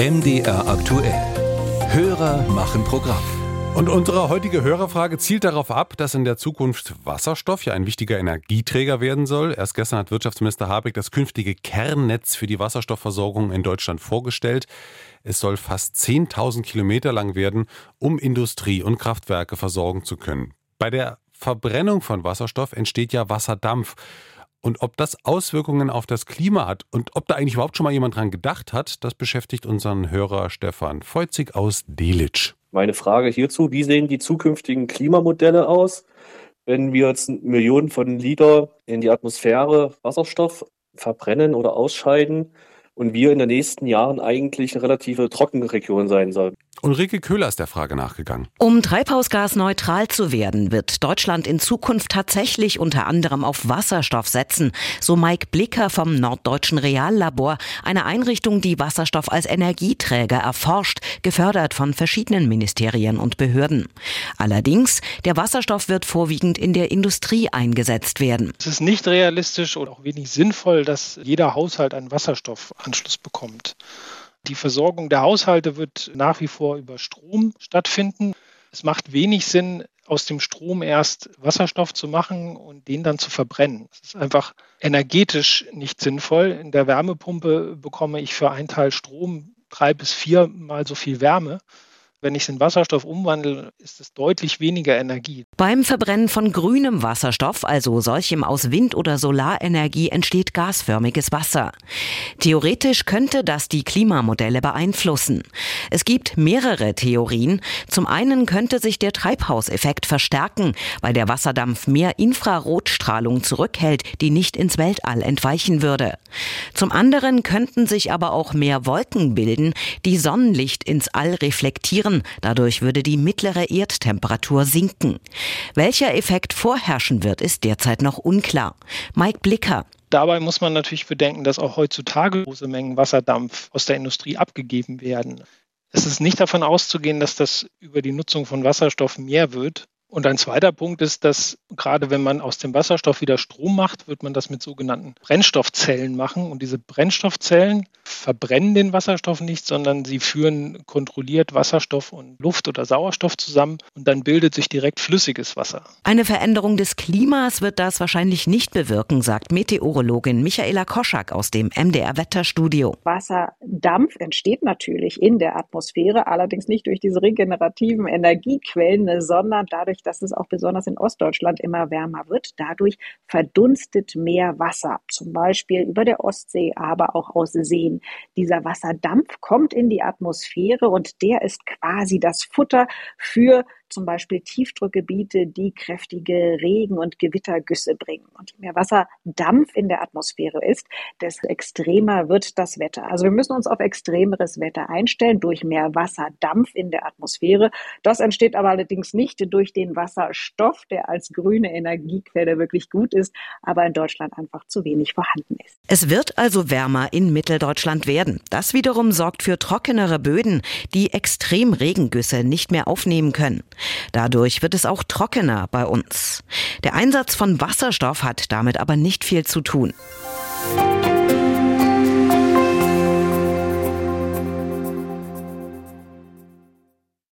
MDR aktuell. Hörer machen Programm. Und unsere heutige Hörerfrage zielt darauf ab, dass in der Zukunft Wasserstoff ja ein wichtiger Energieträger werden soll. Erst gestern hat Wirtschaftsminister Habeck das künftige Kernnetz für die Wasserstoffversorgung in Deutschland vorgestellt. Es soll fast 10.000 Kilometer lang werden, um Industrie und Kraftwerke versorgen zu können. Bei der Verbrennung von Wasserstoff entsteht ja Wasserdampf. Und ob das Auswirkungen auf das Klima hat und ob da eigentlich überhaupt schon mal jemand dran gedacht hat, das beschäftigt unseren Hörer Stefan Feuzig aus Delitzsch. Meine Frage hierzu, wie sehen die zukünftigen Klimamodelle aus, wenn wir jetzt Millionen von Liter in die Atmosphäre Wasserstoff verbrennen oder ausscheiden und wir in den nächsten Jahren eigentlich eine relative trockene Region sein sollen? Ulrike Köhler ist der Frage nachgegangen. Um treibhausgasneutral zu werden, wird Deutschland in Zukunft tatsächlich unter anderem auf Wasserstoff setzen, so Mike Blicker vom Norddeutschen Reallabor, eine Einrichtung, die Wasserstoff als Energieträger erforscht, gefördert von verschiedenen Ministerien und Behörden. Allerdings, der Wasserstoff wird vorwiegend in der Industrie eingesetzt werden. Es ist nicht realistisch oder auch wenig sinnvoll, dass jeder Haushalt einen Wasserstoffanschluss bekommt. Die Versorgung der Haushalte wird nach wie vor über Strom stattfinden. Es macht wenig Sinn, aus dem Strom erst Wasserstoff zu machen und den dann zu verbrennen. Das ist einfach energetisch nicht sinnvoll. In der Wärmepumpe bekomme ich für einen Teil Strom drei bis viermal so viel Wärme. Wenn ich es in Wasserstoff umwandle, ist es deutlich weniger Energie. Beim Verbrennen von grünem Wasserstoff, also solchem aus Wind- oder Solarenergie, entsteht gasförmiges Wasser. Theoretisch könnte das die Klimamodelle beeinflussen. Es gibt mehrere Theorien. Zum einen könnte sich der Treibhauseffekt verstärken, weil der Wasserdampf mehr Infrarotstrahlung zurückhält, die nicht ins Weltall entweichen würde. Zum anderen könnten sich aber auch mehr Wolken bilden, die Sonnenlicht ins All reflektieren Jahren. Dadurch würde die mittlere Erdtemperatur sinken. Welcher Effekt vorherrschen wird, ist derzeit noch unklar. Mike Blicker. Dabei muss man natürlich bedenken, dass auch heutzutage große Mengen Wasserdampf aus der Industrie abgegeben werden. Es ist nicht davon auszugehen, dass das über die Nutzung von Wasserstoff mehr wird. Und ein zweiter Punkt ist, dass gerade wenn man aus dem Wasserstoff wieder Strom macht, wird man das mit sogenannten Brennstoffzellen machen. Und diese Brennstoffzellen verbrennen den Wasserstoff nicht, sondern sie führen kontrolliert Wasserstoff und Luft oder Sauerstoff zusammen und dann bildet sich direkt flüssiges Wasser. Eine Veränderung des Klimas wird das wahrscheinlich nicht bewirken, sagt Meteorologin Michaela Koschak aus dem MDR Wetterstudio. Wasserdampf entsteht natürlich in der Atmosphäre, allerdings nicht durch diese regenerativen Energiequellen, sondern dadurch, dadurch, dass es auch besonders in Ostdeutschland immer wärmer wird, dadurch verdunstet mehr Wasser, zum Beispiel über der Ostsee, aber auch aus Seen. Dieser Wasserdampf kommt in die Atmosphäre und der ist quasi das Futter für zum Beispiel Tiefdruckgebiete, die kräftige Regen- und Gewittergüsse bringen. Und je mehr Wasserdampf in der Atmosphäre ist, desto extremer wird das Wetter. Also wir müssen uns auf extremeres Wetter einstellen durch mehr Wasserdampf in der Atmosphäre. Das entsteht aber allerdings nicht durch den Wasserstoff, der als grüne Energiequelle wirklich gut ist, aber in Deutschland einfach zu wenig vorhanden ist. Es wird also wärmer in Mitteldeutschland werden. Das wiederum sorgt für trockenere Böden, die Extremregengüsse nicht mehr aufnehmen können. Dadurch wird es auch trockener bei uns. Der Einsatz von Wasserstoff hat damit aber nicht viel zu tun.